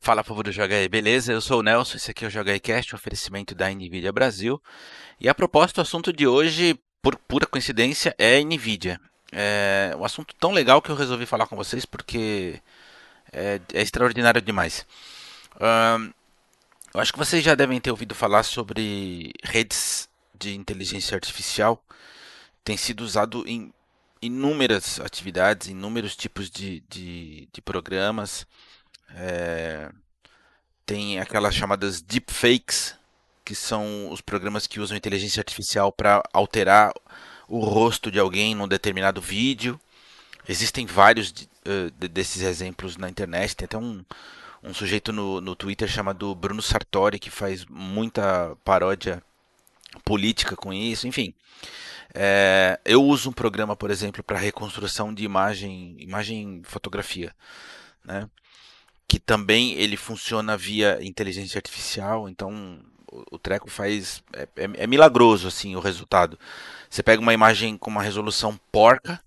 Fala povo do aí, beleza? Eu sou o Nelson, esse aqui é o aí Cast, oferecimento da Nvidia Brasil. E a proposta, o assunto de hoje, por pura coincidência, é Nvidia. É um assunto tão legal que eu resolvi falar com vocês porque é, é extraordinário demais. Eu acho que vocês já devem ter ouvido falar sobre redes de inteligência artificial. Tem sido usado em inúmeras atividades, inúmeros tipos de, de, de programas. É, tem aquelas chamadas deepfakes, que são os programas que usam inteligência artificial para alterar o rosto de alguém num determinado vídeo. Existem vários desses exemplos na internet. Tem até um, um sujeito no, no Twitter chamado Bruno Sartori que faz muita paródia política com isso. Enfim, é, eu uso um programa, por exemplo, para reconstrução de imagem, imagem fotografia, né? Que também ele funciona via inteligência artificial, então o, treco faz é, é, é, milagroso assim o resultado. Você pega uma imagem com uma resolução porca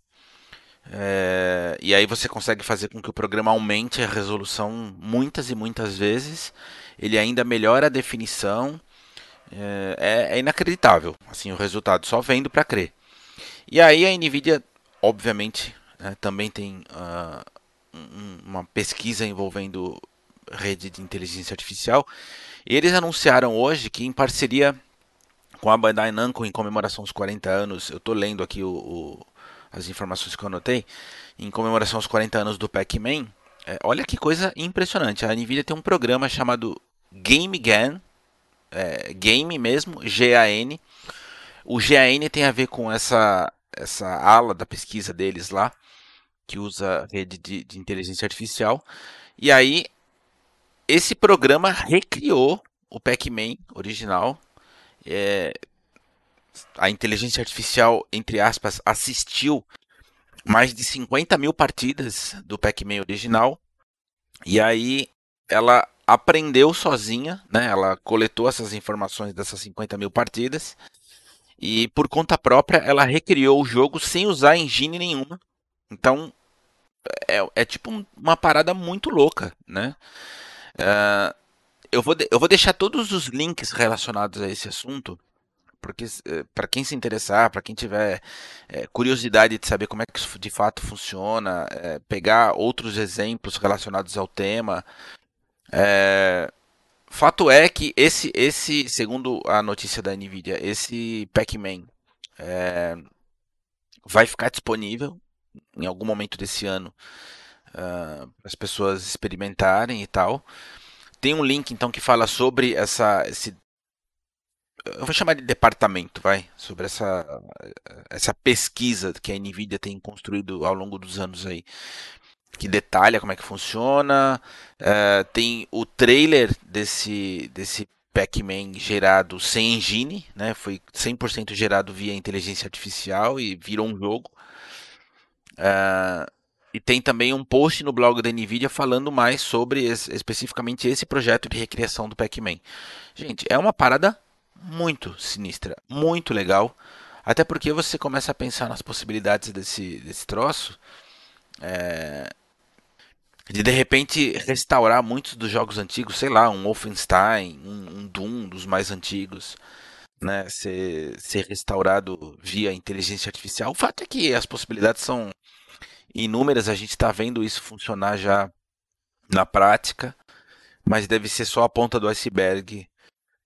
é, e aí você consegue fazer com que o programa aumente a resolução muitas e muitas vezes. Ele ainda melhora a definição. É, é, é inacreditável assim o resultado, só vendo para crer. E aí a Nvidia, obviamente, né, também tem uh, uma pesquisa envolvendo rede de inteligência artificial. Eles anunciaram hoje que, em parceria com a Bandai Namco, em comemoração aos 40 anos, eu estou lendo aqui o, o, as informações que eu anotei, em comemoração aos 40 anos do Pac-Man, é, olha que coisa impressionante. A Nvidia tem um programa chamado Game GAN, é, Game mesmo, G-A-N. O GAN tem a ver com essa, essa ala da pesquisa deles lá, que usa rede de, de inteligência artificial. E aí, esse programa recriou o Pac-Man original. É, a inteligência artificial, entre aspas, assistiu mais de 50 mil partidas do Pac-Man original. E aí ela aprendeu sozinha, né? Ela coletou essas informações dessas 50 mil partidas. E por conta própria ela recriou o jogo sem usar engine nenhuma. Então é, é tipo uma parada muito louca, né? Uh, eu, vou eu vou deixar todos os links relacionados a esse assunto, porque eh, para quem se interessar, para quem tiver é, curiosidade de saber como é que isso de fato funciona, é, pegar outros exemplos relacionados ao tema. É, fato é que esse, esse, segundo a notícia da Nvidia, esse Pac-Man vai ficar disponível em algum momento desse ano uh, as pessoas experimentarem e tal. Tem um link então que fala sobre essa esse eu vou chamar de departamento, vai, sobre essa essa pesquisa que a Nvidia tem construído ao longo dos anos aí, que detalha como é que funciona. Uh, tem o trailer desse desse Pac-Man gerado sem engine, né? Foi 100% gerado via inteligência artificial e virou um jogo. Uh, e tem também um post no blog da NVIDIA falando mais sobre esse, especificamente esse projeto de recriação do Pac-Man. Gente, é uma parada muito sinistra, muito legal. Até porque você começa a pensar nas possibilidades desse, desse troço. É, de de repente restaurar muitos dos jogos antigos, sei lá, um Wolfenstein, um, um Doom dos mais antigos, né, ser, ser restaurado via inteligência artificial. O fato é que as possibilidades são inúmeras, a gente está vendo isso funcionar já na prática, mas deve ser só a ponta do iceberg.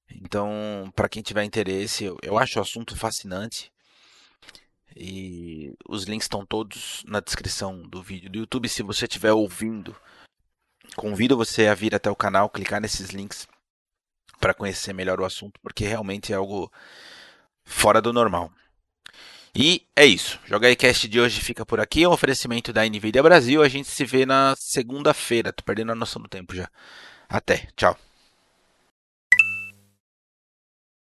Então, para quem tiver interesse, eu, eu acho o assunto fascinante. E os links estão todos na descrição do vídeo do YouTube. Se você estiver ouvindo, convido você a vir até o canal, clicar nesses links para conhecer melhor o assunto, porque realmente é algo fora do normal. E é isso. Joga aí Cast de hoje fica por aqui. É um oferecimento da Nvidia Brasil. A gente se vê na segunda-feira. Tô perdendo a noção do tempo já. Até. Tchau.